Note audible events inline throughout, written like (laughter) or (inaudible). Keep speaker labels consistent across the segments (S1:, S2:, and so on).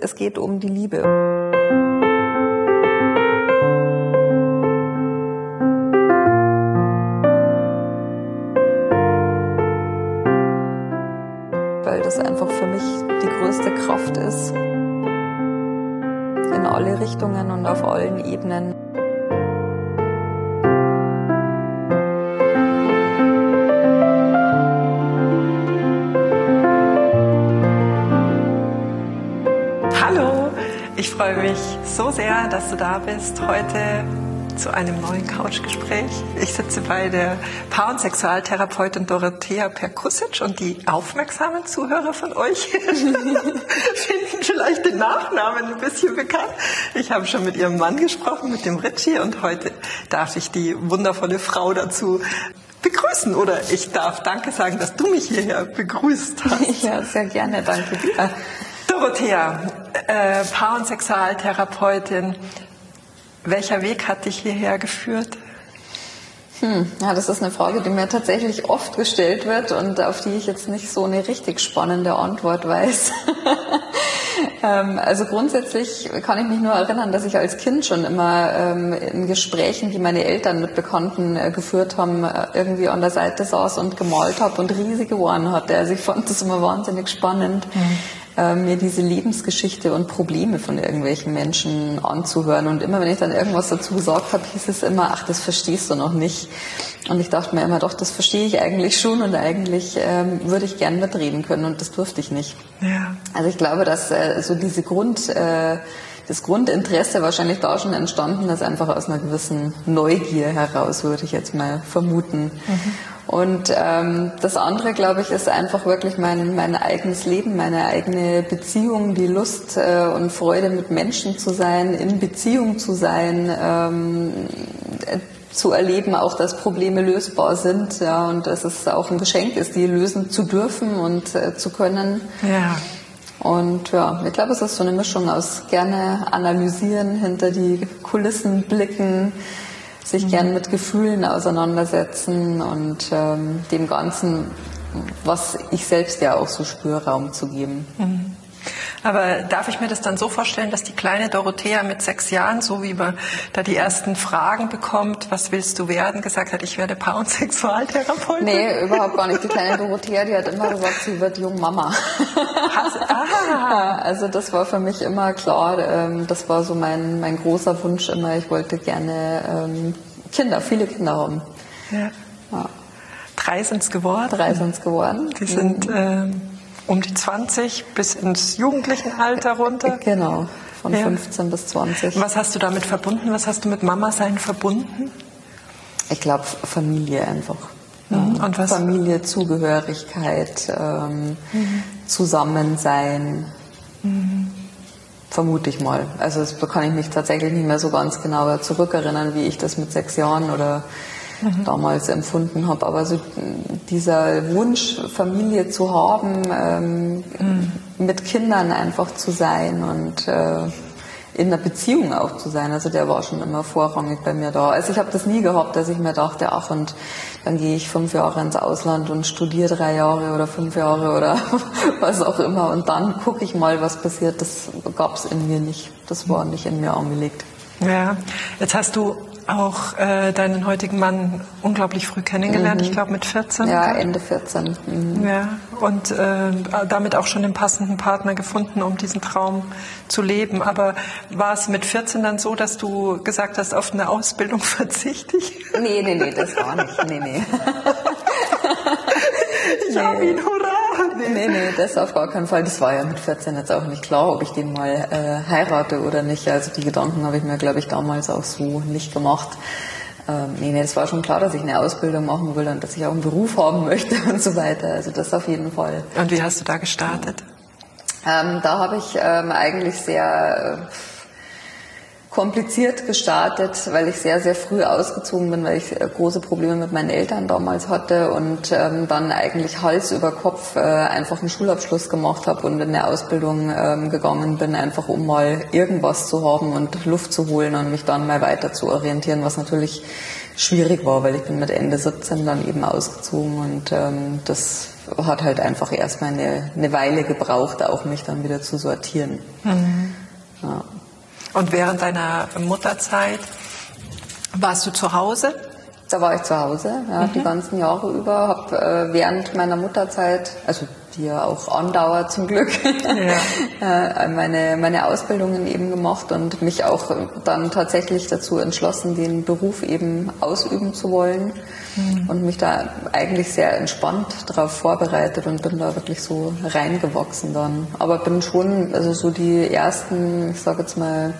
S1: Es geht um die Liebe. Weil das einfach für mich die größte Kraft ist. In alle Richtungen und auf allen Ebenen.
S2: Freue mich so sehr, dass du da bist heute zu einem neuen Couchgespräch. Ich sitze bei der Paar- und Sexualtherapeutin Dorothea Perkusic und die aufmerksamen Zuhörer von euch (laughs) finden vielleicht den Nachnamen ein bisschen bekannt. Ich habe schon mit ihrem Mann gesprochen, mit dem Richie, und heute darf ich die wundervolle Frau dazu begrüßen oder ich darf Danke sagen, dass du mich hierher begrüßt hast.
S1: Ja, sehr gerne, danke.
S2: Dorothea, äh, Paar- und Sexualtherapeutin, welcher Weg hat dich hierher geführt?
S1: Hm, ja, das ist eine Frage, die mir tatsächlich oft gestellt wird und auf die ich jetzt nicht so eine richtig spannende Antwort weiß. (laughs) ähm, also grundsätzlich kann ich mich nur erinnern, dass ich als Kind schon immer ähm, in Gesprächen, die meine Eltern mit Bekannten äh, geführt haben, äh, irgendwie an der Seite saß und gemalt habe und riesige Ohren hatte. Also ich fand das immer wahnsinnig spannend. Mhm äh, mir diese Lebensgeschichte und Probleme von irgendwelchen Menschen anzuhören. Und immer wenn ich dann irgendwas dazu gesagt habe, hieß es immer, ach, das verstehst du noch nicht. Und ich dachte mir immer, doch, das verstehe ich eigentlich schon und eigentlich ähm, würde ich gern mitreden können und das durfte ich nicht. Ja. Also ich glaube, dass äh, so diese Grund, äh, das Grundinteresse wahrscheinlich da schon entstanden ist, einfach aus einer gewissen Neugier heraus, würde ich jetzt mal vermuten. Mhm. Und ähm, das andere, glaube ich, ist einfach wirklich mein, mein eigenes Leben, meine eigene Beziehung, die Lust äh, und Freude mit Menschen zu sein, in Beziehung zu sein, ähm, äh, zu erleben, auch dass Probleme lösbar sind, ja, und dass es auch ein Geschenk ist, die lösen zu dürfen und äh, zu können. Ja. Und ja, ich glaube, es ist so eine Mischung aus gerne analysieren, hinter die Kulissen blicken, sich gern mit Gefühlen auseinandersetzen und ähm, dem Ganzen, was ich selbst ja auch so spüre, Raum zu geben. Mhm.
S2: Aber darf ich mir das dann so vorstellen, dass die kleine Dorothea mit sechs Jahren, so wie man da die ersten Fragen bekommt, was willst du werden, gesagt hat, ich werde Paar- und Sexualtherapeutin?
S1: Nee, überhaupt gar nicht. Die kleine Dorothea, die hat immer gesagt, sie wird Jungmama. ah. (laughs) Also das war für mich immer klar. Ähm, das war so mein, mein großer Wunsch immer. Ich wollte gerne ähm, Kinder, viele Kinder haben. Ja.
S2: ja. Drei sind es geworden.
S1: Drei sind es geworden.
S2: Die sind mhm. ähm, um die 20 bis ins Jugendlichenalter runter.
S1: Genau, von ja. 15 bis 20.
S2: Was hast du damit verbunden? Was hast du mit Mama sein verbunden?
S1: Ich glaube Familie einfach. Mhm. Und was? Familie, Zugehörigkeit, ähm, mhm. Zusammensein. Mhm. Vermute ich mal. Also das kann ich mich tatsächlich nicht mehr so ganz genau zurückerinnern, wie ich das mit sechs Jahren oder mhm. damals empfunden habe. Aber so dieser Wunsch, Familie zu haben, ähm, mhm. mit Kindern einfach zu sein und äh, in einer Beziehung auch zu sein. Also der war schon immer vorrangig bei mir da. Also ich habe das nie gehabt, dass ich mir dachte, ach und dann gehe ich fünf Jahre ins Ausland und studiere drei Jahre oder fünf Jahre oder (laughs) was auch immer und dann gucke ich mal, was passiert. Das gab es in mir nicht. Das war nicht in mir angelegt.
S2: Ja, jetzt hast du auch äh, deinen heutigen Mann unglaublich früh kennengelernt, mhm. ich glaube mit 14.
S1: Ja, Ende 14.
S2: Mhm. Ja, und äh, damit auch schon den passenden Partner gefunden, um diesen Traum zu leben. Aber war es mit 14 dann so, dass du gesagt hast, auf eine Ausbildung (laughs) verzichte ich?
S1: Nee, nee, nee, das war nicht. Nee, nee. (laughs)
S2: ich nee. habe ihn, hurra!
S1: Nee. nee, nee, das auf gar keinen Fall. Das war ja mit 14 jetzt auch nicht klar, ob ich den mal äh, heirate oder nicht. Also die Gedanken habe ich mir, glaube ich, damals auch so nicht gemacht. Ähm, nee, nee, das war schon klar, dass ich eine Ausbildung machen will und dass ich auch einen Beruf haben möchte (laughs) und so weiter. Also das auf jeden Fall.
S2: Und wie hast du da gestartet?
S1: Ähm, da habe ich ähm, eigentlich sehr... Äh, kompliziert gestartet, weil ich sehr, sehr früh ausgezogen bin, weil ich äh, große Probleme mit meinen Eltern damals hatte und ähm, dann eigentlich Hals über Kopf äh, einfach einen Schulabschluss gemacht habe und in eine Ausbildung ähm, gegangen bin, einfach um mal irgendwas zu haben und Luft zu holen und mich dann mal weiter zu orientieren, was natürlich schwierig war, weil ich bin mit Ende 17 dann eben ausgezogen und ähm, das hat halt einfach erstmal eine, eine Weile gebraucht, auch mich dann wieder zu sortieren. Mhm.
S2: Ja. Und während deiner Mutterzeit warst du zu Hause?
S1: Da war ich zu Hause, ja, mhm. die ganzen Jahre über. Habe äh, während meiner Mutterzeit, also die ja auch andauert zum Glück, ja. (laughs) äh, meine, meine Ausbildungen eben gemacht und mich auch dann tatsächlich dazu entschlossen, den Beruf eben ausüben zu wollen mhm. und mich da eigentlich sehr entspannt darauf vorbereitet und bin da wirklich so reingewachsen dann. Aber bin schon, also so die ersten, ich sage jetzt mal,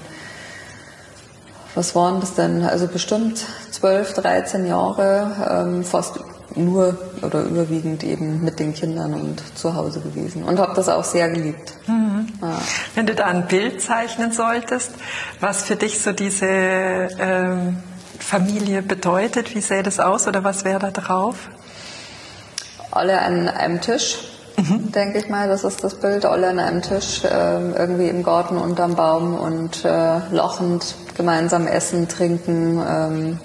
S1: was waren das denn? Also bestimmt 12, 13 Jahre, ähm, fast nur oder überwiegend eben mit den Kindern und zu Hause gewesen und habe das auch sehr geliebt. Mhm.
S2: Ja. Wenn du da ein Bild zeichnen solltest, was für dich so diese ähm, Familie bedeutet, wie sähe das aus oder was wäre da drauf?
S1: Alle an einem Tisch, mhm. denke ich mal, das ist das Bild. Alle an einem Tisch, äh, irgendwie im Garten unterm Baum und äh, lachend gemeinsam essen, trinken, ähm,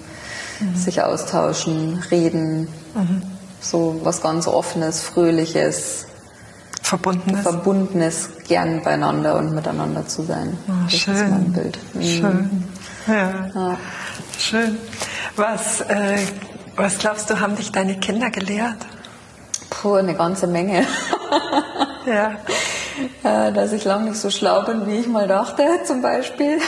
S1: mhm. sich austauschen, reden. Mhm. So was ganz Offenes, Fröhliches.
S2: Verbundenes.
S1: Verbundenes, gern beieinander und miteinander zu sein.
S2: Oh, das schön. ist mein Bild. Mhm. Schön. Ja. ja. Schön. Was, äh, was glaubst du, haben dich deine Kinder gelehrt?
S1: Puh, eine ganze Menge. ja. (laughs) Äh, dass ich lange nicht so schlau bin, wie ich mal dachte, (laughs) zum Beispiel.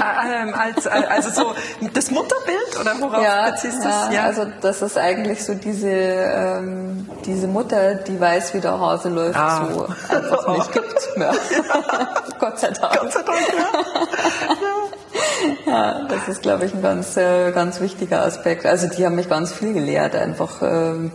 S2: Ah, ähm, als, äh, also so das Mutterbild oder worauf ja, beziehst du
S1: es? Ja, also das ist eigentlich so diese, ähm, diese Mutter, die weiß, wie der Hase läuft, ah. so einfach nicht gibt. (laughs) Ja. (laughs) Gott sei Dank. Gott sei Dank, ja. ja. das ist, glaube ich, ein ganz, äh, ganz wichtiger Aspekt. Also die haben mich ganz viel gelehrt, einfach ähm,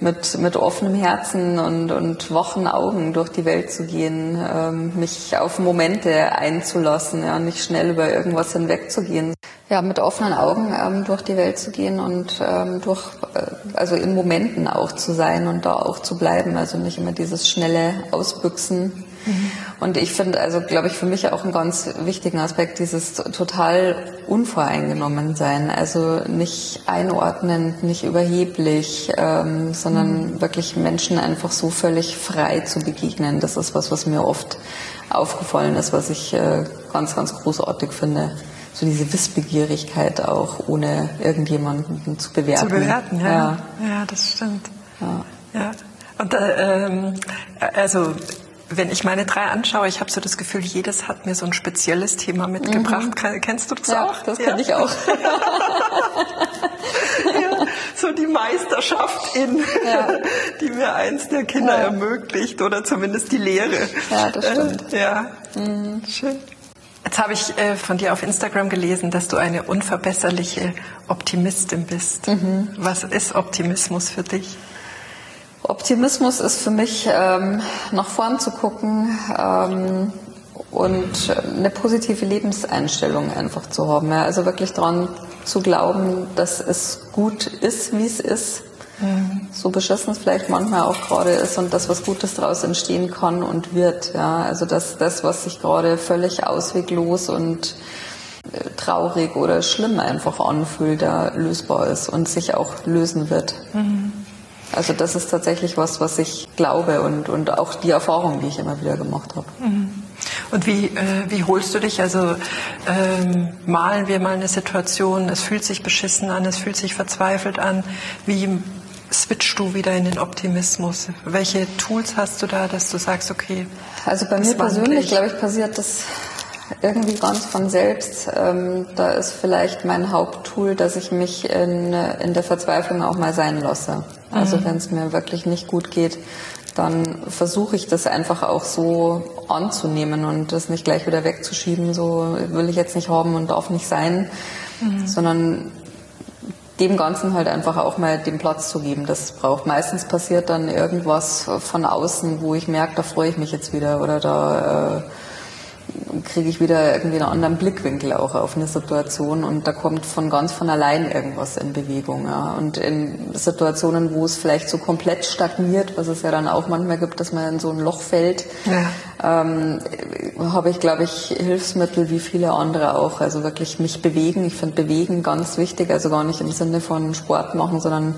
S1: mit, mit offenem Herzen und, und wachen Augen durch die Welt zu gehen, ähm, mich auf Momente einzulassen, ja, nicht schnell über irgendwas hinwegzugehen. Ja, mit offenen Augen ähm, durch die Welt zu gehen und ähm, durch, äh, also in Momenten auch zu sein und da auch zu bleiben, also nicht immer dieses schnelle Ausbüchsen Mhm. Und ich finde, also glaube ich, für mich auch einen ganz wichtigen Aspekt, dieses total unvoreingenommen sein. Also nicht einordnend, nicht überheblich, ähm, sondern mhm. wirklich Menschen einfach so völlig frei zu begegnen. Das ist was, was mir oft aufgefallen ist, was ich äh, ganz, ganz großartig finde so diese Wissbegierigkeit auch, ohne irgendjemanden zu bewerten.
S2: Zu bewerten, ja. Ja, ja das stimmt. Ja. ja. Und äh, ähm, also wenn ich meine drei anschaue, ich habe so das Gefühl, jedes hat mir so ein spezielles Thema mitgebracht. Mhm. Kennst du das
S1: ja,
S2: auch?
S1: Das ja. kenne ich auch. (laughs)
S2: ja, so die Meisterschaft in, ja. (laughs) die mir eins der Kinder ermöglicht oder zumindest die Lehre.
S1: Ja, das stimmt.
S2: Äh, ja, mhm. schön. Jetzt habe ich äh, von dir auf Instagram gelesen, dass du eine unverbesserliche Optimistin bist. Mhm. Was ist Optimismus für dich?
S1: Optimismus ist für mich, ähm, nach vorn zu gucken ähm, und eine positive Lebenseinstellung einfach zu haben. Ja. Also wirklich daran zu glauben, dass es gut ist, wie es ist. Mhm. So beschissen es vielleicht manchmal auch gerade ist und das, was Gutes daraus entstehen kann und wird. Ja. Also dass das, was sich gerade völlig ausweglos und äh, traurig oder schlimm einfach anfühlt, da lösbar ist und sich auch lösen wird. Mhm. Also das ist tatsächlich was, was ich glaube und, und auch die Erfahrung, die ich immer wieder gemacht habe. Mhm.
S2: Und wie, äh, wie holst du dich? Also ähm, malen wir mal eine Situation, es fühlt sich beschissen an, es fühlt sich verzweifelt an. Wie switchst du wieder in den Optimismus? Welche Tools hast du da, dass du sagst, okay.
S1: Also bei mir persönlich, glaube ich, passiert das irgendwie ganz von selbst. Ähm, da ist vielleicht mein Haupttool, dass ich mich in, in der Verzweiflung auch mal sein lasse. Also mhm. wenn es mir wirklich nicht gut geht, dann versuche ich das einfach auch so anzunehmen und das nicht gleich wieder wegzuschieben, so will ich jetzt nicht haben und darf nicht sein, mhm. sondern dem Ganzen halt einfach auch mal den Platz zu geben, das braucht. Meistens passiert dann irgendwas von außen, wo ich merke, da freue ich mich jetzt wieder oder da äh, kriege ich wieder irgendwie einen anderen Blickwinkel auch auf eine Situation und da kommt von ganz von allein irgendwas in Bewegung. Ja. Und in Situationen, wo es vielleicht so komplett stagniert, was es ja dann auch manchmal gibt, dass man in so ein Loch fällt, ja. ähm, habe ich, glaube ich, Hilfsmittel wie viele andere auch. Also wirklich mich bewegen. Ich finde Bewegen ganz wichtig, also gar nicht im Sinne von Sport machen, sondern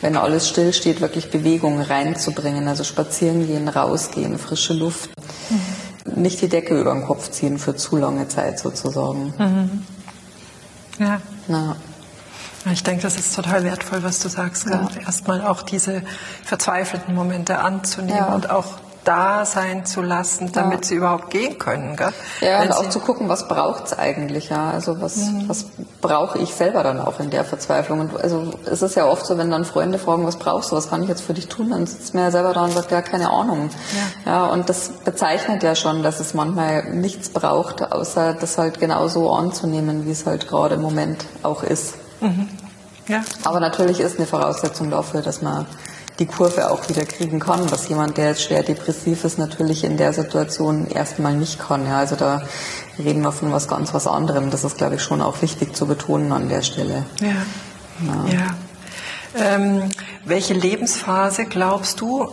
S1: wenn alles still steht, wirklich Bewegung reinzubringen. Also spazieren gehen, rausgehen, frische Luft. Mhm. Nicht die Decke über den Kopf ziehen für zu lange Zeit sozusagen. Mhm.
S2: Ja. Na. Ich denke, das ist total wertvoll, was du sagst. Ja. Erstmal auch diese verzweifelten Momente anzunehmen ja. und auch da sein zu lassen, damit ja. sie überhaupt gehen können. Gell?
S1: Ja, Wenn und auch zu gucken, was braucht es eigentlich, ja. Also was, mhm. was brauche ich selber dann auch in der Verzweiflung? Und also es ist ja oft so, wenn dann Freunde fragen, was brauchst du, was kann ich jetzt für dich tun, dann sitzt mir ja selber da und sagt, ja, keine Ahnung. Ja. ja, und das bezeichnet ja schon, dass es manchmal nichts braucht, außer das halt genauso anzunehmen, wie es halt gerade im Moment auch ist. Mhm. Ja. Aber natürlich ist eine Voraussetzung dafür, dass man die Kurve auch wieder kriegen kann, was jemand, der jetzt schwer depressiv ist, natürlich in der Situation erstmal nicht kann. Ja, also da reden wir von was ganz was anderem. Das ist, glaube ich, schon auch wichtig zu betonen an der Stelle.
S2: Ja. ja. ja. Ähm, welche Lebensphase glaubst du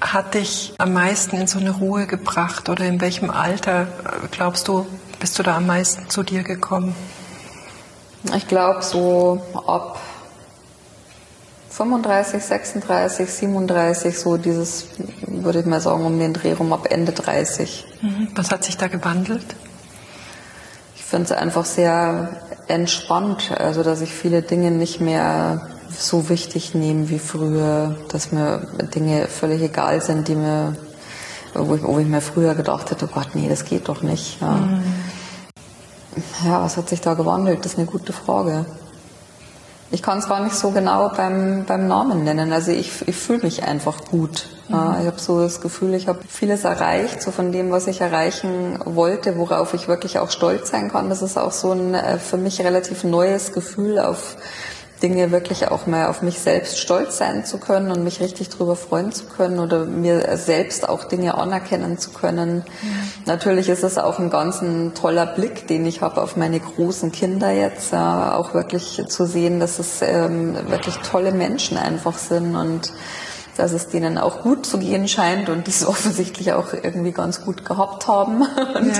S2: hat dich am meisten in so eine Ruhe gebracht oder in welchem Alter äh, glaubst du bist du da am meisten zu dir gekommen?
S1: Ich glaube so ab 35, 36, 37, so dieses, würde ich mal sagen, um den Dreh rum ab Ende 30.
S2: Mhm. Was hat sich da gewandelt?
S1: Ich finde es einfach sehr entspannt, also dass ich viele Dinge nicht mehr so wichtig nehme wie früher, dass mir Dinge völlig egal sind, die mir, wo ich, wo ich mir früher gedacht hätte, oh Gott, nee, das geht doch nicht. Ja. Mhm. ja, was hat sich da gewandelt? Das ist eine gute Frage. Ich kann es gar nicht so genau beim, beim Namen nennen. Also ich, ich fühle mich einfach gut. Mhm. Ich habe so das Gefühl, ich habe vieles erreicht, so von dem, was ich erreichen wollte, worauf ich wirklich auch stolz sein kann. Das ist auch so ein äh, für mich relativ neues Gefühl, auf Dinge wirklich auch mal auf mich selbst stolz sein zu können und mich richtig darüber freuen zu können oder mir selbst auch Dinge anerkennen zu können. Ja. Natürlich ist es auch ein ganz ein toller Blick, den ich habe auf meine großen Kinder jetzt, äh, auch wirklich zu sehen, dass es ähm, wirklich tolle Menschen einfach sind und dass es denen auch gut zu gehen scheint und die es (laughs) offensichtlich auch irgendwie ganz gut gehabt haben. (laughs) Und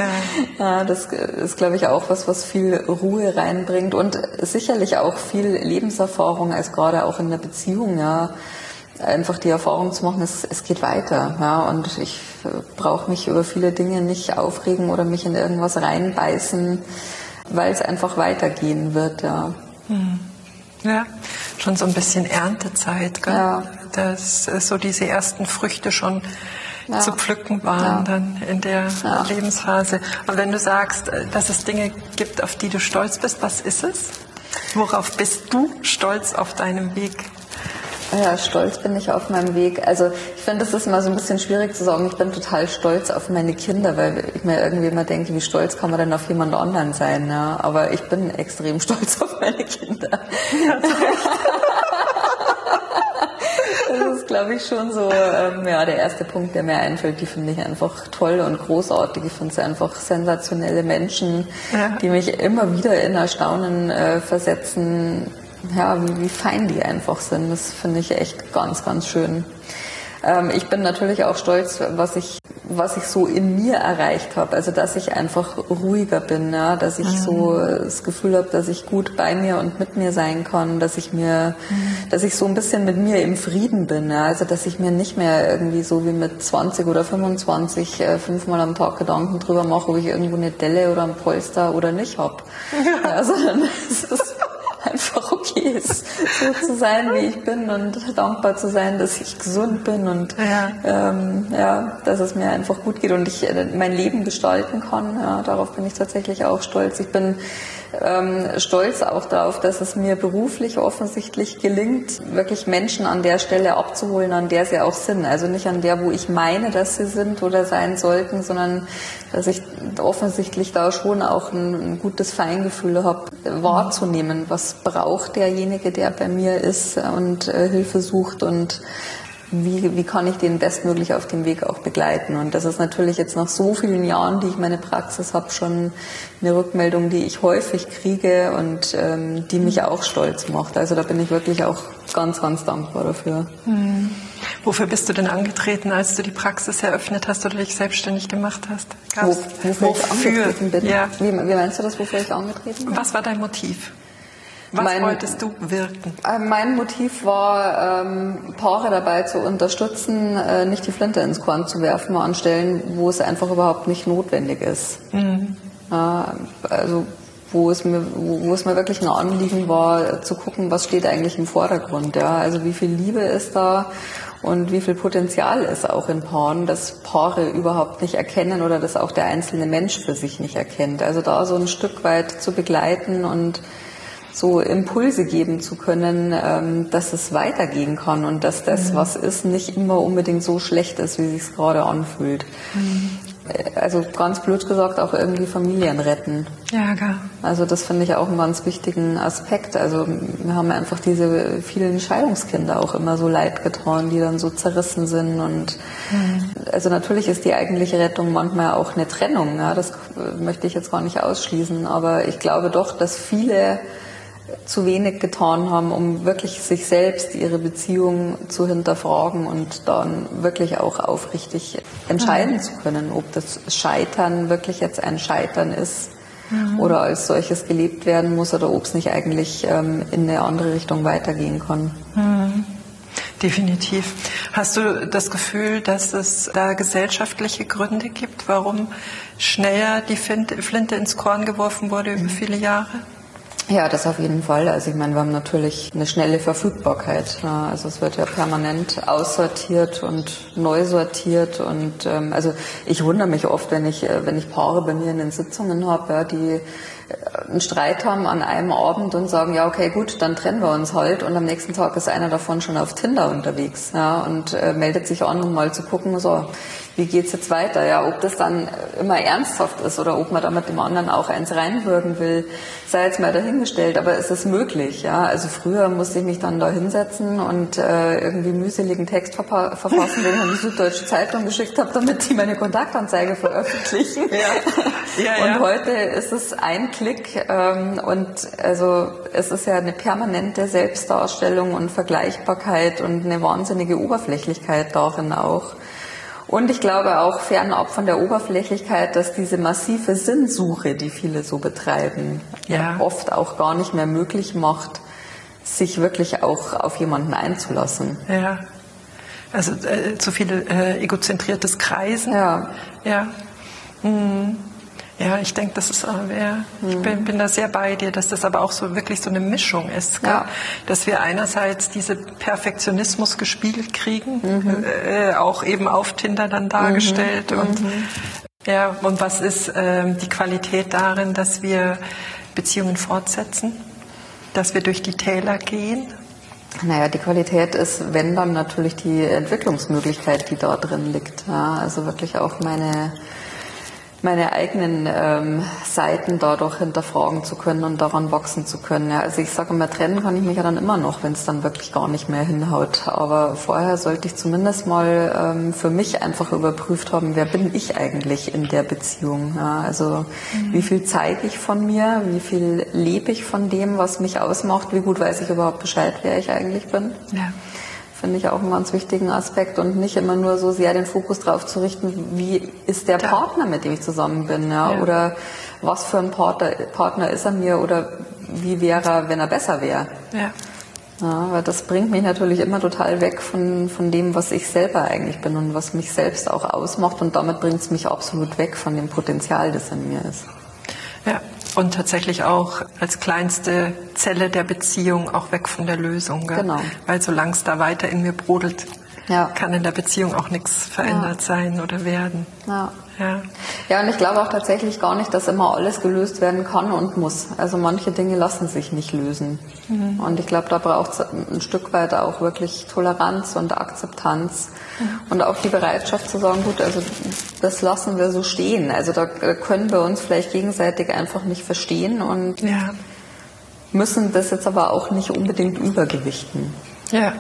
S1: ja. äh, das ist, glaube ich, auch was, was viel Ruhe reinbringt und sicherlich auch viel Lebenserfahrung, als gerade auch in der Beziehung, ja einfach die Erfahrung zu machen, es, es geht weiter. Ja, und ich brauche mich über viele Dinge nicht aufregen oder mich in irgendwas reinbeißen, weil es einfach weitergehen wird. Ja.
S2: Hm. ja, schon so ein bisschen Erntezeit. Gell? Ja dass so diese ersten Früchte schon ja. zu pflücken waren ja. dann in der. Lebensphase. Und wenn du sagst, äh, dass es Dinge gibt, auf die du stolz bist, was ist es? Worauf bist du stolz auf deinem Weg?
S1: Ja, stolz bin ich auf meinem Weg. Also ich finde, das ist immer so ein bisschen schwierig zu sagen, ich bin total stolz auf meine Kinder, weil ich mir irgendwie immer denke, wie stolz kann man denn auf jemand anderen sein. Ja? Aber ich bin extrem (laughs) stolz auf meine Kinder. Ja, (laughs) das ist, glaube ich, schon so ähm, ja, der erste Punkt, der mir einfällt. Die finde ich einfach toll und großartig. Ich finde sie einfach sensationelle Menschen, ja. die mich immer wieder in Erstaunen äh, versetzen, ja, wie, wie fein die einfach sind. Das finde ich echt ganz, ganz schön. Ähm, ich bin natürlich auch stolz, was ich, was ich so in mir erreicht habe. Also, dass ich einfach ruhiger bin, ja? dass ich mhm. so das Gefühl habe, dass ich gut bei mir und mit mir sein kann, dass ich mir, mhm. dass ich so ein bisschen mit mir im Frieden bin. Ja? Also, dass ich mir nicht mehr irgendwie so wie mit 20 oder 25 äh, fünfmal am Tag Gedanken drüber mache, ob ich irgendwo eine Delle oder ein Polster oder nicht habe. (laughs) Ja. Sondern es ist einfach okay ist, so zu sein, wie ich bin und dankbar zu sein, dass ich gesund bin und ja, ähm, ja dass es mir einfach gut geht und ich äh, mein Leben gestalten kann. Ja, darauf bin ich tatsächlich auch stolz. Ich bin ähm, stolz auch darauf, dass es mir beruflich offensichtlich gelingt, wirklich Menschen an der Stelle abzuholen, an der sie auch sind. Also nicht an der, wo ich meine, dass sie sind oder sein sollten, sondern dass ich offensichtlich da schon auch ein, ein gutes Feingefühl habe, wahrzunehmen, was braucht derjenige, der bei mir ist und äh, Hilfe sucht und wie, wie kann ich den bestmöglich auf dem Weg auch begleiten. Und das ist natürlich jetzt nach so vielen Jahren, die ich meine Praxis habe, schon eine Rückmeldung, die ich häufig kriege und ähm, die mich auch stolz macht. Also da bin ich wirklich auch ganz, ganz dankbar dafür. Mhm.
S2: Wofür bist du denn angetreten, als du die Praxis eröffnet hast oder dich selbstständig gemacht hast? Wo,
S1: wofür, wofür ich angetreten bin? Ja. Wie, wie meinst du das, wofür ich angetreten bin?
S2: Was war dein Motiv? Was mein, wolltest du wirken?
S1: Äh, mein Motiv war, ähm, Paare dabei zu unterstützen, äh, nicht die Flinte ins Korn zu werfen an Stellen, wo es einfach überhaupt nicht notwendig ist. Mhm. Äh, also wo es mir, wo, wo, es mir wirklich ein Anliegen war, zu gucken, was steht eigentlich im Vordergrund. Ja? Also wie viel Liebe ist da und wie viel Potenzial ist auch in Paaren, dass Paare überhaupt nicht erkennen oder dass auch der einzelne Mensch für sich nicht erkennt. Also da so ein Stück weit zu begleiten und so Impulse geben zu können, ähm, dass es weitergehen kann und dass das, mhm. was ist, nicht immer unbedingt so schlecht ist, wie sich gerade anfühlt. Mhm. Also ganz blöd gesagt, auch irgendwie Familien retten.
S2: Ja, gar.
S1: Also das finde ich auch einen ganz wichtigen Aspekt. Also wir haben einfach diese vielen Scheidungskinder auch immer so leid getan, die dann so zerrissen sind. Und mhm. also natürlich ist die eigentliche Rettung manchmal auch eine Trennung. Ja, das möchte ich jetzt gar nicht ausschließen. Aber ich glaube doch, dass viele zu wenig getan haben, um wirklich sich selbst, ihre Beziehung zu hinterfragen und dann wirklich auch aufrichtig entscheiden mhm. zu können, ob das Scheitern wirklich jetzt ein Scheitern ist mhm. oder als solches gelebt werden muss oder ob es nicht eigentlich ähm, in eine andere Richtung weitergehen kann. Mhm.
S2: Definitiv. Hast du das Gefühl, dass es da gesellschaftliche Gründe gibt, warum schneller die Flinte ins Korn geworfen wurde über mhm. viele Jahre?
S1: Ja, das auf jeden Fall. Also ich meine, wir haben natürlich eine schnelle Verfügbarkeit. Also es wird ja permanent aussortiert und neu sortiert und ähm, also ich wundere mich oft, wenn ich äh, wenn ich Paare bei mir in den Sitzungen habe, ja, die äh, einen Streit haben an einem Abend und sagen, ja okay gut, dann trennen wir uns halt und am nächsten Tag ist einer davon schon auf Tinder unterwegs ja, und äh, meldet sich an, um mal zu gucken, so wie geht's jetzt weiter? Ja, ob das dann immer ernsthaft ist oder ob man da mit dem anderen auch eins reinwürgen will, sei jetzt mal dahingestellt. Aber es ist möglich. Ja, also früher musste ich mich dann da hinsetzen und äh, irgendwie mühseligen Text verfassen, den ich an die Süddeutsche Zeitung geschickt habe, damit die meine Kontaktanzeige veröffentlichen. Ja. Ja, und ja. heute ist es ein Klick ähm, und also es ist ja eine permanente Selbstdarstellung und Vergleichbarkeit und eine wahnsinnige Oberflächlichkeit darin auch. Und ich glaube auch fernab von der Oberflächlichkeit, dass diese massive Sinnsuche, die viele so betreiben, ja. oft auch gar nicht mehr möglich macht, sich wirklich auch auf jemanden einzulassen.
S2: Ja. Also äh, zu viel äh, egozentriertes Kreisen. Ja. Ja. Mhm. Ja, ich denke, das ist, äh, ja, ich bin, bin, da sehr bei dir, dass das aber auch so wirklich so eine Mischung ist. Ja. Dass wir einerseits diese Perfektionismus gespiegelt kriegen, mhm. äh, auch eben auf Tinder dann dargestellt mhm. und mhm. ja, und was ist äh, die Qualität darin, dass wir Beziehungen fortsetzen, dass wir durch die Täler gehen?
S1: Naja, die Qualität ist, wenn dann natürlich die Entwicklungsmöglichkeit, die da drin liegt. Ja, also wirklich auch meine meine eigenen ähm, Seiten dadurch hinterfragen zu können und daran wachsen zu können. Ja, also ich sage immer, trennen kann ich mich ja dann immer noch, wenn es dann wirklich gar nicht mehr hinhaut. Aber vorher sollte ich zumindest mal ähm, für mich einfach überprüft haben, wer bin ich eigentlich in der Beziehung. Ja, also mhm. wie viel zeige ich von mir, wie viel lebe ich von dem, was mich ausmacht, wie gut weiß ich überhaupt Bescheid, wer ich eigentlich bin. Ja finde ich auch einen ganz wichtigen Aspekt und nicht immer nur so sehr den Fokus darauf zu richten, wie ist der Partner, mit dem ich zusammen bin, ja, ja. oder was für ein Partner, Partner ist er mir oder wie wäre er, wenn er besser wäre. Ja. Ja, weil das bringt mich natürlich immer total weg von, von dem, was ich selber eigentlich bin und was mich selbst auch ausmacht und damit bringt es mich absolut weg von dem Potenzial, das in mir ist.
S2: Ja, und tatsächlich auch als kleinste Zelle der Beziehung auch weg von der Lösung. Gell? Genau. Weil solange es da weiter in mir brodelt, ja. kann in der Beziehung auch nichts verändert ja. sein oder werden.
S1: Ja. ja. Ja, und ich glaube auch tatsächlich gar nicht, dass immer alles gelöst werden kann und muss. Also manche Dinge lassen sich nicht lösen. Mhm. Und ich glaube, da braucht es ein Stück weit auch wirklich Toleranz und Akzeptanz mhm. und auch die Bereitschaft zu sagen, gut, also das lassen wir so stehen. Also da können wir uns vielleicht gegenseitig einfach nicht verstehen und ja. müssen das jetzt aber auch nicht unbedingt übergewichten.
S2: Ja.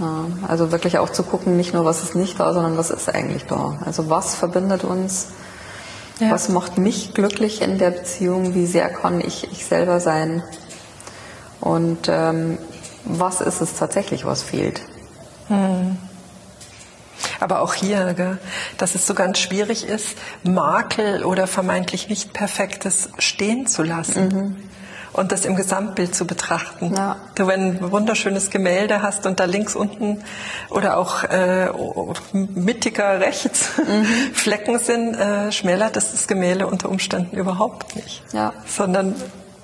S1: Ja, also wirklich auch zu gucken, nicht nur was ist nicht da, sondern was ist eigentlich da. Also was verbindet uns? Ja. Was macht mich glücklich in der Beziehung? Wie sehr kann ich ich selber sein? Und ähm, was ist es tatsächlich, was fehlt? Hm.
S2: Aber auch hier, gell, dass es so ganz schwierig ist, Makel oder vermeintlich nicht Perfektes stehen zu lassen. Mhm und das im Gesamtbild zu betrachten. Ja. Du, wenn ein wunderschönes Gemälde hast und da links unten oder auch äh, mittiger rechts mhm. (laughs) Flecken sind, äh, schmälert das das Gemälde unter Umständen überhaupt nicht. Ja. Sondern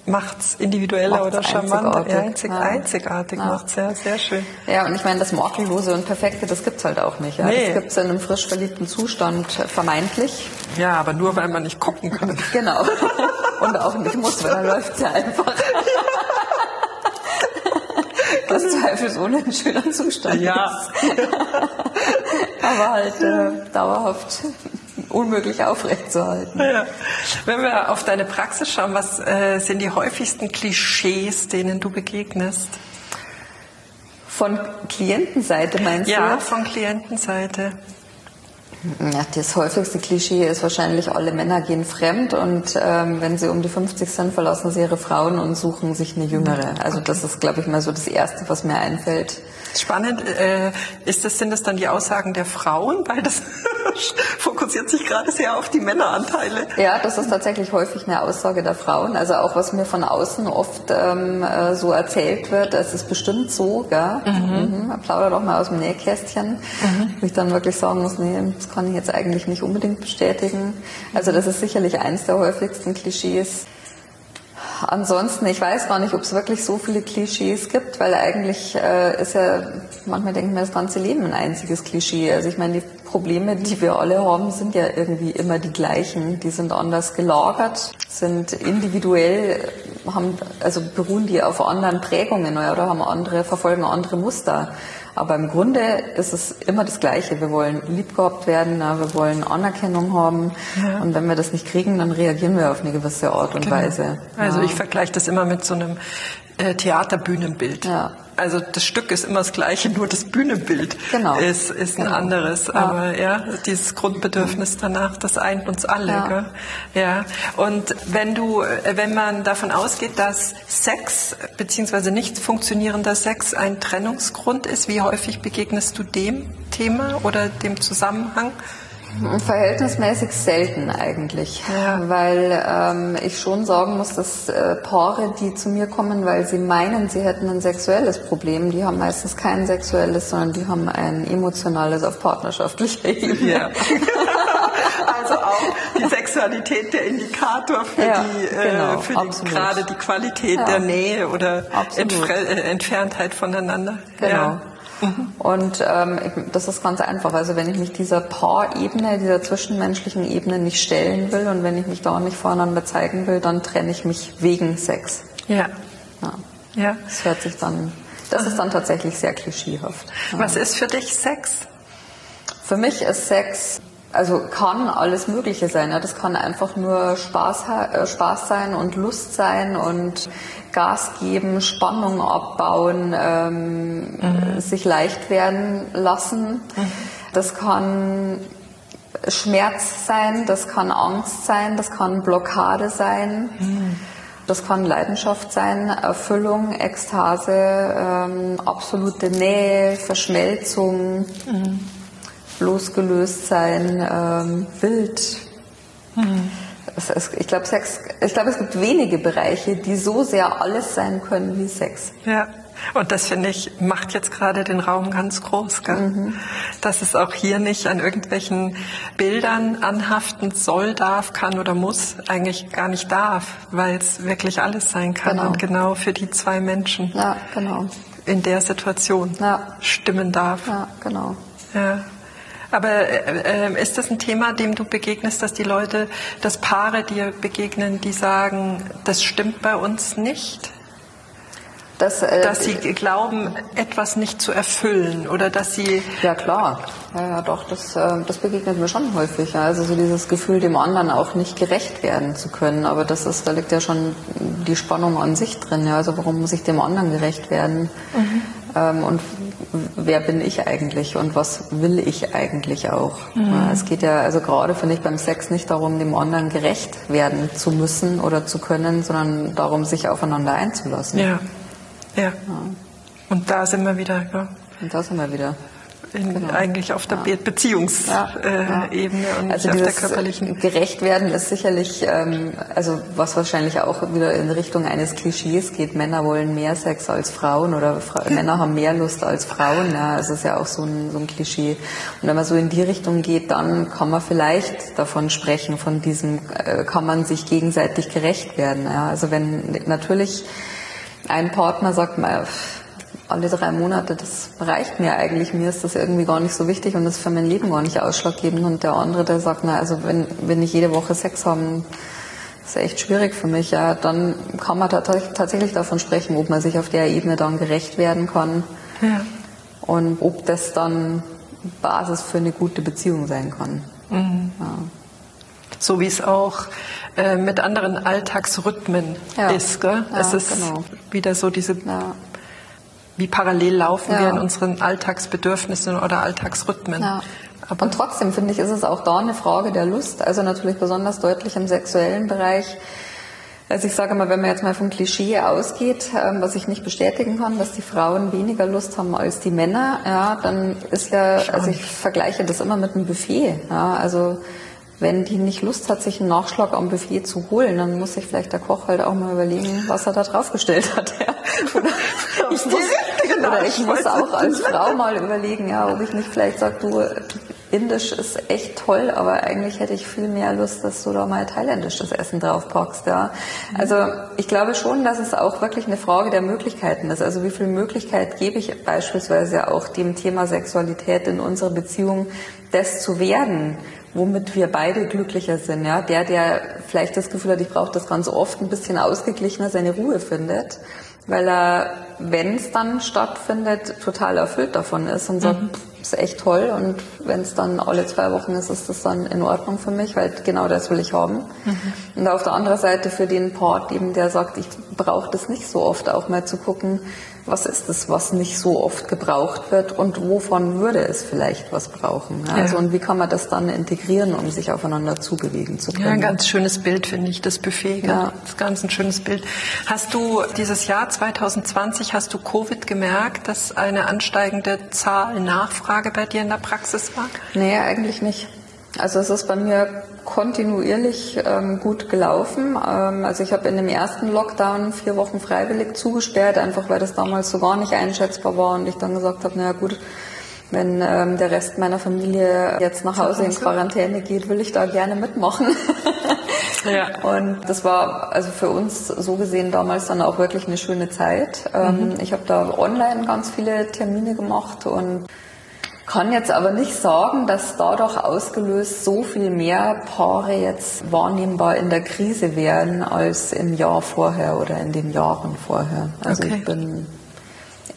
S2: macht es individueller macht's oder charmanter, einzigartig, einzig, ja. einzigartig ja. macht es, ja, sehr schön.
S1: Ja, und ich meine, das Makellose und Perfekte, das gibt es halt auch nicht. Ja? Nee. Das gibt es in einem frisch verliebten Zustand vermeintlich.
S2: Ja, aber nur, weil man nicht gucken kann.
S1: Genau. (laughs) Und auch nicht muss, weil dann läuft es ja einfach. (laughs) Was zweifelsohne ein schöner Zustand ja. ist. aber halt äh, dauerhaft unmöglich aufrechtzuerhalten. Ja.
S2: Wenn wir auf deine Praxis schauen, was äh, sind die häufigsten Klischees, denen du begegnest?
S1: Von Klientenseite meinst
S2: ja, du? Ja, von Klientenseite.
S1: Ja, das häufigste Klischee ist wahrscheinlich, alle Männer gehen fremd und ähm, wenn sie um die 50 sind, verlassen sie ihre Frauen und suchen sich eine jüngere. Also das ist, glaube ich, mal so das Erste, was mir einfällt.
S2: Spannend. Äh, ist das, sind das dann die Aussagen der Frauen? Weil das (laughs) fokussiert sich gerade sehr auf die Männeranteile.
S1: Ja, das ist tatsächlich häufig eine Aussage der Frauen. Also auch was mir von außen oft ähm, äh, so erzählt wird, es ist bestimmt so, gell? Mhm. Mhm. Plauder doch mal aus dem Nähkästchen. Mhm. Wo ich dann wirklich sagen muss, nee, kann ich jetzt eigentlich nicht unbedingt bestätigen. Also das ist sicherlich eins der häufigsten Klischees. Ansonsten, ich weiß gar nicht, ob es wirklich so viele Klischees gibt, weil eigentlich äh, ist ja, manchmal denken wir das ganze Leben ein einziges Klischee. Also ich meine, die Probleme, die wir alle haben, sind ja irgendwie immer die gleichen. Die sind anders gelagert, sind individuell, haben, also beruhen die auf anderen Prägungen oder haben andere, verfolgen andere Muster. Aber im Grunde ist es immer das Gleiche. Wir wollen lieb gehabt werden, wir wollen Anerkennung haben. Ja. Und wenn wir das nicht kriegen, dann reagieren wir auf eine gewisse Art und genau. Weise.
S2: Also ja. ich vergleiche das immer mit so einem äh, Theaterbühnenbild. Ja. Also das Stück ist immer das gleiche, nur das Bühnenbild genau. ist, ist ein genau. anderes. Ja. Aber ja, dieses Grundbedürfnis danach, das eint uns alle. Ja. Gell? ja. Und wenn du, äh, wenn man davon ausgeht, dass Sex beziehungsweise nicht funktionierender Sex ein Trennungsgrund ist, wie häufig begegnest du dem Thema oder dem Zusammenhang?
S1: Verhältnismäßig selten eigentlich, ja. weil ähm, ich schon sagen muss, dass äh, Paare, die zu mir kommen, weil sie meinen, sie hätten ein sexuelles Problem, die haben meistens kein sexuelles, sondern die haben ein emotionales auf partnerschaftlicher Ebene. Ja. (laughs)
S2: also auch die Sexualität der Indikator für ja, die, äh, genau, für die, gerade die Qualität der Nähe oder Entfre äh, Entferntheit voneinander.
S1: Genau. Mhm. Und ähm, das ist ganz einfach. Also wenn ich mich dieser Paarebene, dieser zwischenmenschlichen Ebene nicht stellen will und wenn ich mich da nicht voreinander zeigen will, dann trenne ich mich wegen Sex.
S2: Ja.
S1: ja. ja. Das hört sich dann, das ist dann tatsächlich sehr klischeehaft.
S2: Was ist für dich Sex?
S1: Für mich ist Sex also kann alles Mögliche sein. Ja. Das kann einfach nur Spaß, äh, Spaß sein und Lust sein und Gas geben, Spannung abbauen, ähm, mhm. sich leicht werden lassen. Mhm. Das kann Schmerz sein, das kann Angst sein, das kann Blockade sein. Mhm. Das kann Leidenschaft sein, Erfüllung, Ekstase, ähm, absolute Nähe, Verschmelzung. Losgelöst sein, ähm, wild. Mhm. Ist, ich glaube, Sex, ich glaube, es gibt wenige Bereiche, die so sehr alles sein können wie Sex.
S2: Ja. Und das finde ich, macht jetzt gerade den Raum ganz groß, gell? Mhm. dass es auch hier nicht an irgendwelchen Bildern anhaften soll, darf, kann oder muss, eigentlich gar nicht darf, weil es wirklich alles sein kann genau. und genau für die zwei Menschen
S1: ja, genau.
S2: in der Situation ja. stimmen darf.
S1: Ja, genau.
S2: Ja. Aber äh, äh, ist das ein Thema, dem du begegnest, dass die Leute, dass Paare dir begegnen, die sagen, das stimmt bei uns nicht? Dass, äh, dass sie glauben, etwas nicht zu erfüllen oder dass sie.
S1: Ja klar, ja, ja doch, das, äh, das begegnet mir schon häufig. Ja. Also so dieses Gefühl, dem anderen auch nicht gerecht werden zu können. Aber das ist, da liegt ja schon die Spannung an sich drin. Ja. Also warum muss ich dem anderen gerecht werden? Mhm. Ähm, und wer bin ich eigentlich und was will ich eigentlich auch. Mhm. Es geht ja, also gerade finde ich beim Sex nicht darum, dem anderen gerecht werden zu müssen oder zu können, sondern darum, sich aufeinander einzulassen.
S2: Ja, ja. ja. Und da sind wir wieder. Ja.
S1: Und da sind wir wieder
S2: in, genau. eigentlich auf der ja. Beziehungsebene ja. äh, und
S1: also auf der körperlichen. Gerecht werden ist sicherlich, ähm, also was wahrscheinlich auch wieder in Richtung eines Klischees geht. Männer wollen mehr Sex als Frauen oder Fra (laughs) Männer haben mehr Lust als Frauen. Ja, es ist ja auch so ein, so ein Klischee. Und wenn man so in die Richtung geht, dann kann man vielleicht davon sprechen, von diesem, äh, kann man sich gegenseitig gerecht werden. Ja, also wenn natürlich ein Partner sagt, mal, alle drei Monate, das reicht mir eigentlich. Mir ist das irgendwie gar nicht so wichtig und das ist für mein Leben gar nicht ausschlaggebend. Und der andere, der sagt, na, also wenn, wenn ich jede Woche Sex haben, ist echt schwierig für mich, ja, dann kann man tatsächlich davon sprechen, ob man sich auf der Ebene dann gerecht werden kann. Ja. Und ob das dann Basis für eine gute Beziehung sein kann. Mhm.
S2: Ja. So wie es auch äh, mit anderen Alltagsrhythmen ja. ist. Gell? Ja, es ist genau. wieder so diese wie parallel laufen ja. wir in unseren Alltagsbedürfnissen oder Alltagsrhythmen. Ja.
S1: Aber und trotzdem finde ich, ist es auch da eine Frage der Lust, also natürlich besonders deutlich im sexuellen Bereich. Also ich sage mal, wenn man jetzt mal vom Klischee ausgeht, ähm, was ich nicht bestätigen kann, dass die Frauen weniger Lust haben als die Männer, ja, dann ist ja, also ich vergleiche das immer mit einem Buffet. Ja, also wenn die nicht Lust hat, sich einen Nachschlag am Buffet zu holen, dann muss sich vielleicht der Koch halt auch mal überlegen, was er da draufgestellt hat. (laughs) Ja. Ich muss, oder ich muss auch als Frau mal überlegen, ja, ob ich nicht vielleicht sage, du, Indisch ist echt toll, aber eigentlich hätte ich viel mehr Lust, dass du da mal thailändisches Essen draufpackst, ja. Also ich glaube schon, dass es auch wirklich eine Frage der Möglichkeiten ist. Also wie viel Möglichkeit gebe ich beispielsweise auch dem Thema Sexualität in unserer Beziehung, das zu werden? womit wir beide glücklicher sind. Ja? Der, der vielleicht das Gefühl hat, ich brauche das ganz oft, ein bisschen ausgeglichener seine Ruhe findet, weil er, wenn es dann stattfindet, total erfüllt davon ist und sagt, mhm. ist echt toll und wenn es dann alle zwei Wochen ist, ist das dann in Ordnung für mich, weil genau das will ich haben. Mhm. Und auf der anderen Seite für den Part eben, der sagt, ich brauche das nicht so oft, auch mal zu gucken, was ist es, was nicht so oft gebraucht wird und wovon würde es vielleicht was brauchen. Ja? Also und wie kann man das dann integrieren, um sich aufeinander zubewegen zu können? Ja,
S2: ein ganz schönes Bild finde ich, das Buffet. Ja. Das ist ganz ein schönes Bild. Hast du dieses Jahr 2020, hast du Covid gemerkt, dass eine ansteigende Zahl Nachfrage bei dir in der Praxis war?
S1: Nee, eigentlich nicht. Also es ist bei mir kontinuierlich ähm, gut gelaufen. Ähm, also ich habe in dem ersten Lockdown vier Wochen freiwillig zugesperrt, einfach weil das damals so gar nicht einschätzbar war und ich dann gesagt habe, naja gut, wenn ähm, der Rest meiner Familie jetzt nach Hause in Quarantäne geht, will ich da gerne mitmachen. ja. (laughs) Und das war also für uns so gesehen damals dann auch wirklich eine schöne Zeit. Ähm, mhm. Ich habe da online ganz viele Termine gemacht und kann jetzt aber nicht sagen, dass dadurch ausgelöst so viel mehr Paare jetzt wahrnehmbar in der Krise wären als im Jahr vorher oder in den Jahren vorher. Also okay. ich bin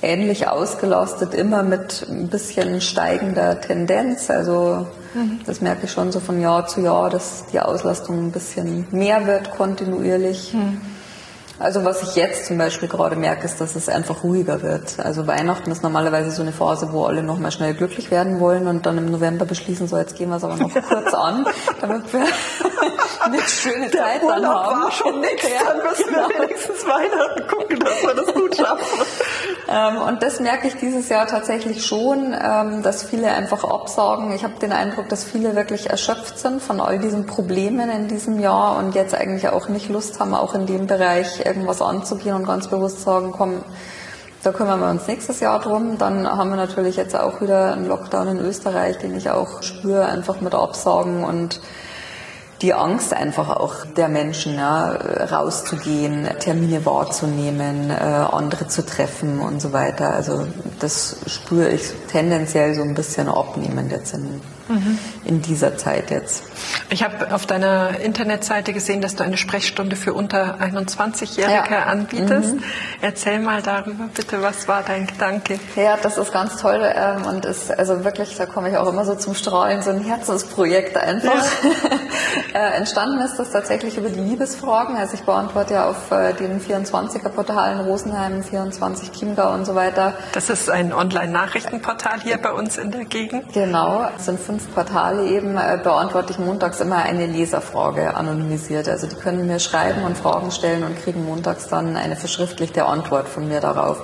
S1: ähnlich ausgelastet, immer mit ein bisschen steigender Tendenz. Also mhm. das merke ich schon so von Jahr zu Jahr, dass die Auslastung ein bisschen mehr wird kontinuierlich. Mhm. Also was ich jetzt zum Beispiel gerade merke, ist, dass es einfach ruhiger wird. Also Weihnachten ist normalerweise so eine Phase, wo alle nochmal schnell glücklich werden wollen und dann im November beschließen, so jetzt gehen wir es aber noch (laughs) kurz an, damit wir (laughs) eine schöne Der Zeit dann Urlaub haben.
S2: war schon (laughs) nichts, dann müssen wir genau. wenigstens Weihnachten gucken, dass wir das gut schaffen.
S1: Ähm, und das merke ich dieses Jahr tatsächlich schon, ähm, dass viele einfach absagen. Ich habe den Eindruck, dass viele wirklich erschöpft sind von all diesen Problemen in diesem Jahr und jetzt eigentlich auch nicht Lust haben, auch in dem Bereich irgendwas anzugehen und ganz bewusst sagen, komm, da kümmern wir uns nächstes Jahr drum. Dann haben wir natürlich jetzt auch wieder einen Lockdown in Österreich, den ich auch spüre, einfach mit Absagen und die Angst einfach auch der Menschen, ja, rauszugehen, Termine wahrzunehmen, äh, andere zu treffen und so weiter. Also das spüre ich tendenziell so ein bisschen abnehmend jetzt in mhm. in dieser Zeit jetzt.
S2: Ich habe auf deiner Internetseite gesehen, dass du eine Sprechstunde für unter 21-Jährige ja. anbietest. Mhm. Erzähl mal darüber bitte, was war dein Gedanke?
S1: Ja, das ist ganz toll ähm, und ist also wirklich, da komme ich auch immer so zum Strahlen, so ein Herzensprojekt einfach. Ja. (laughs) äh, entstanden ist das tatsächlich über die Liebesfragen. Also ich beantworte ja auf äh, den 24er-Portalen Rosenheim, 24 Chiemgau und so weiter.
S2: Das ist ein Online-Nachrichtenportal hier bei uns in der Gegend.
S1: Genau, es sind fünf Portale eben, äh, beantworte ich montags immer eine Leserfrage anonymisiert. Also die können mir schreiben und Fragen stellen und kriegen montags dann eine verschriftlichte Antwort von mir darauf.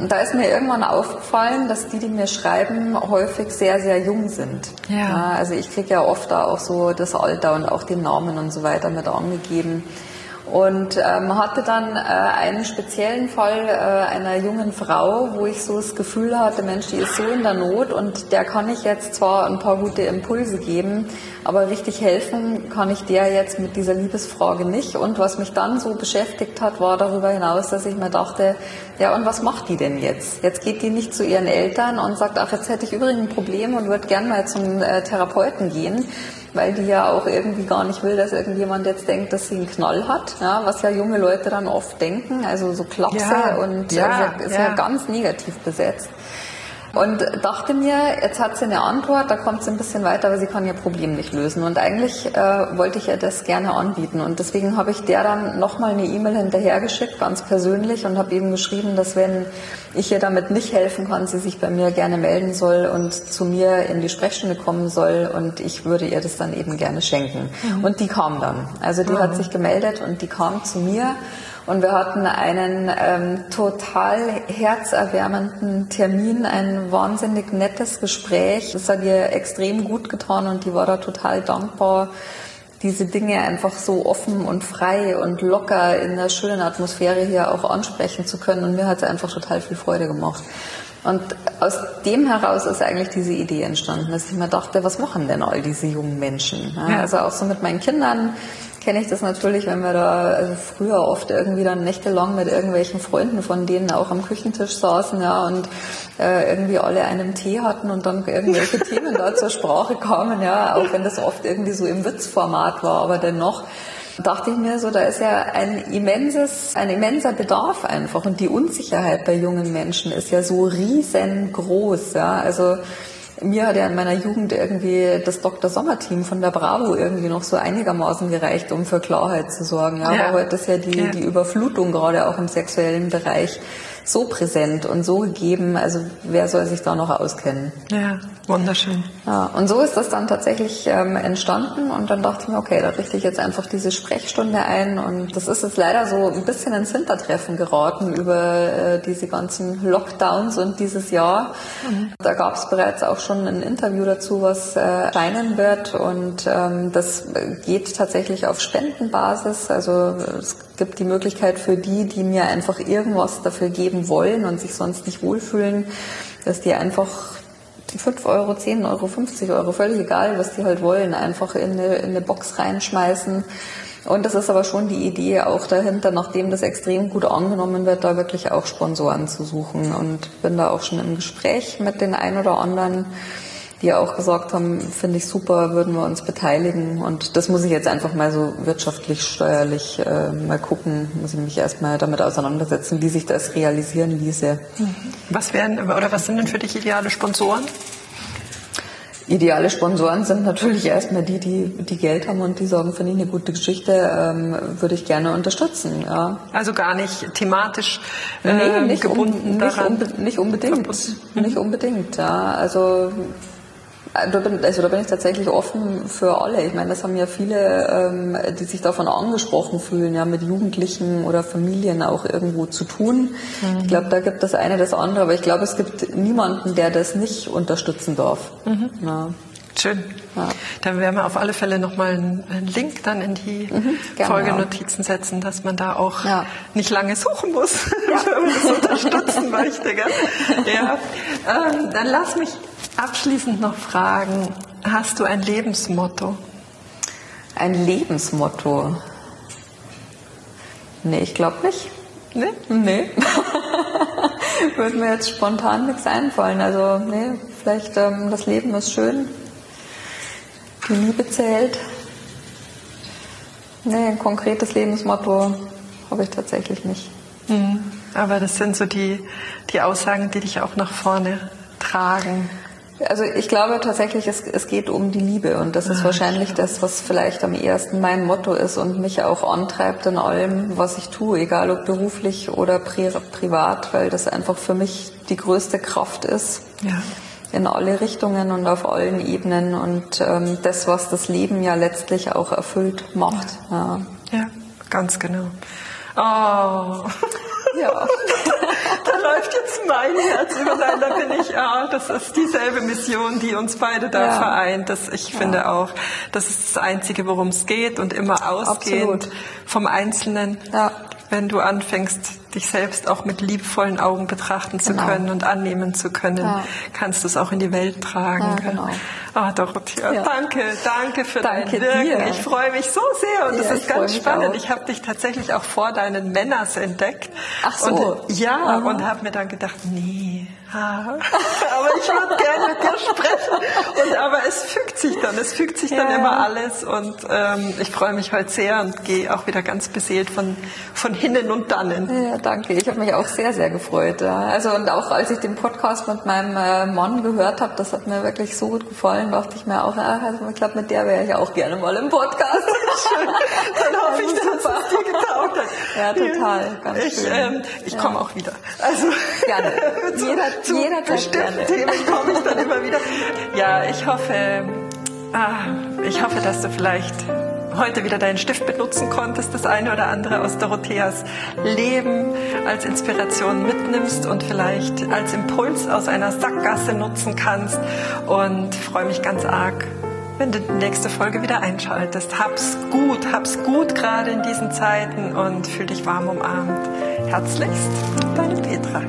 S1: Und da ist mir irgendwann aufgefallen, dass die, die mir schreiben, häufig sehr, sehr jung sind. Ja. ja also ich kriege ja oft da auch so das Alter und auch den Namen und so weiter mit angegeben. Und ähm, hatte dann äh, einen speziellen Fall äh, einer jungen Frau, wo ich so das Gefühl hatte, Mensch, die ist so in der Not und der kann ich jetzt zwar ein paar gute Impulse geben, aber richtig helfen kann ich der jetzt mit dieser Liebesfrage nicht. Und was mich dann so beschäftigt hat, war darüber hinaus, dass ich mir dachte, ja, und was macht die denn jetzt? Jetzt geht die nicht zu ihren Eltern und sagt, ach, jetzt hätte ich übrigens ein Problem und würde gern mal zum äh, Therapeuten gehen weil die ja auch irgendwie gar nicht will, dass irgendjemand jetzt denkt, dass sie einen Knall hat, ja, was ja junge Leute dann oft denken, also so Klapse ja, und ja, ist, ja, ja. ganz negativ besetzt. Und dachte mir, jetzt hat sie eine Antwort, da kommt sie ein bisschen weiter, aber sie kann ihr Problem nicht lösen. Und eigentlich äh, wollte ich ihr das gerne anbieten. Und deswegen habe ich der dann nochmal eine E-Mail hinterhergeschickt, ganz persönlich, und habe eben geschrieben, dass wenn ich ihr damit nicht helfen kann, sie sich bei mir gerne melden soll und zu mir in die Sprechstunde kommen soll und ich würde ihr das dann eben gerne schenken. Mhm. Und die kam dann. Also die mhm. hat sich gemeldet und die kam zu mir und wir hatten einen ähm, total herzerwärmenden Termin, ein wahnsinnig nettes Gespräch. Das hat ihr extrem gut getan und die war da total dankbar, diese Dinge einfach so offen und frei und locker in der schönen Atmosphäre hier auch ansprechen zu können. Und mir hat es einfach total viel Freude gemacht. Und aus dem heraus ist eigentlich diese Idee entstanden, dass ich mir dachte, was machen denn all diese jungen Menschen? Ja, also auch so mit meinen Kindern kenne ich das natürlich, wenn wir da also früher oft irgendwie dann nächtelang mit irgendwelchen Freunden von denen auch am Küchentisch saßen, ja, und äh, irgendwie alle einen Tee hatten und dann irgendwelche (laughs) Themen da zur Sprache kamen, ja, auch wenn das oft irgendwie so im Witzformat war, aber dennoch dachte ich mir so, da ist ja ein immenses, ein immenser Bedarf einfach und die Unsicherheit bei jungen Menschen ist ja so riesengroß, ja, also mir hat ja in meiner Jugend irgendwie das Dr. Sommer-Team von der Bravo irgendwie noch so einigermaßen gereicht, um für Klarheit zu sorgen. Ja, ja. aber heute ist ja die, ja. die Überflutung gerade auch im sexuellen Bereich so präsent und so gegeben. Also wer soll sich da noch auskennen?
S2: Ja, wunderschön.
S1: Ja, und so ist das dann tatsächlich ähm, entstanden und dann dachte ich mir, okay, da richte ich jetzt einfach diese Sprechstunde ein und das ist jetzt leider so ein bisschen ins Hintertreffen geraten über äh, diese ganzen Lockdowns und dieses Jahr. Mhm. Da gab es bereits auch schon ein Interview dazu, was äh, erscheinen wird und ähm, das geht tatsächlich auf Spendenbasis. Also es gibt die Möglichkeit für die, die mir einfach irgendwas dafür geben wollen und sich sonst nicht wohlfühlen, dass die einfach 5 Euro, 10 Euro, 50 Euro, völlig egal, was die halt wollen, einfach in eine, in eine Box reinschmeißen. Und das ist aber schon die Idee auch dahinter, nachdem das extrem gut angenommen wird, da wirklich auch Sponsoren zu suchen. Und bin da auch schon im Gespräch mit den ein oder anderen die auch gesagt haben, finde ich super, würden wir uns beteiligen. Und das muss ich jetzt einfach mal so wirtschaftlich, steuerlich äh, mal gucken, muss ich mich erstmal damit auseinandersetzen, wie sich das realisieren ließe.
S2: Mhm. Was wären oder was sind denn für dich ideale Sponsoren?
S1: Ideale Sponsoren sind natürlich erstmal die, die, die Geld haben und die sagen, finde ich eine gute Geschichte, ähm, würde ich gerne unterstützen. Ja.
S2: Also gar nicht thematisch
S1: äh, nee, nicht gebunden um, nicht, unbe nicht unbedingt. Nicht unbedingt, ja. Also da bin, also da bin ich tatsächlich offen für alle. Ich meine, das haben ja viele, ähm, die sich davon angesprochen fühlen, ja, mit Jugendlichen oder Familien auch irgendwo zu tun. Mhm. Ich glaube, da gibt das eine das andere, aber ich glaube, es gibt niemanden, der das nicht unterstützen darf. Mhm.
S2: Ja. Schön. Ja. Dann werden wir auf alle Fälle nochmal einen Link dann in die mhm, Folgenotizen setzen, dass man da auch ja. nicht lange suchen muss, (laughs) ja. wenn man das unterstützen möchte. Gell? Ja. Ähm, dann lass mich Abschließend noch fragen, hast du ein Lebensmotto?
S1: Ein Lebensmotto? Nee, ich glaube nicht. Nee? Nee. (laughs) Würde mir jetzt spontan nichts einfallen. Also, nee, vielleicht ähm, das Leben ist schön. die Liebe zählt. Nee, ein konkretes Lebensmotto habe ich tatsächlich nicht.
S2: Mhm. Aber das sind so die, die Aussagen, die dich auch nach vorne tragen.
S1: Also ich glaube tatsächlich, es, es geht um die Liebe und das ist ah, wahrscheinlich das, was vielleicht am ehesten mein Motto ist und mich auch antreibt in allem, was ich tue, egal ob beruflich oder pri privat, weil das einfach für mich die größte Kraft ist. Ja. In alle Richtungen und auf allen Ebenen und ähm, das, was das Leben ja letztlich auch erfüllt macht.
S2: Ja, ja ganz genau. Oh. Ja. (laughs) da läuft jetzt mein Herz über sein. Da bin ich, ja, das ist dieselbe Mission, die uns beide da ja. vereint. Das, ich ja. finde auch, das ist das Einzige, worum es geht und immer ausgehend Absolut. vom Einzelnen. Ja. Wenn du anfängst, dich selbst auch mit liebvollen Augen betrachten zu genau. können und annehmen zu können, ja. kannst du es auch in die Welt tragen. Ja, genau. Ah, Dorothea, ja. danke, danke für danke dein Wirken. Dir. Ich freue mich so sehr und es ja, ist ganz spannend. Ich habe dich tatsächlich auch vor deinen Männers entdeckt.
S1: Ach so.
S2: Und, ja, Aha. und habe mir dann gedacht, nee, (laughs) aber ich würde sprechen. Und, aber es fügt sich dann, es fügt sich dann immer alles. Und ähm, ich freue mich heute sehr und gehe auch wieder ganz beseelt von, von hinnen und dannen.
S1: Ja, danke. Ich habe mich auch sehr, sehr gefreut. Ja. Also und auch als ich den Podcast mit meinem äh, Mann gehört habe, das hat mir wirklich so gut gefallen, dachte ich mir auch, ja, also ich glaube, mit der wäre ich auch gerne mal im Podcast. (laughs)
S2: Schön. Dann hoffe ich, dass es dir getaugt hat.
S1: Ja, total. Ganz
S2: ich ähm, ich komme auch wieder. Also
S1: gerne. (laughs) Jeder,
S2: zu
S1: jeder
S2: bestimmten Themen komme ich dann immer wieder. Ja, ich hoffe, ah, ich hoffe, dass du vielleicht heute wieder deinen Stift benutzen konntest, das eine oder andere aus Dorotheas Leben als Inspiration mitnimmst und vielleicht als Impuls aus einer Sackgasse nutzen kannst. Und freue mich ganz arg, wenn du die nächste Folge wieder einschaltest. Hab's gut, hab's gut gerade in diesen Zeiten und fühl dich warm umarmt. Herzlichst, deine Petra.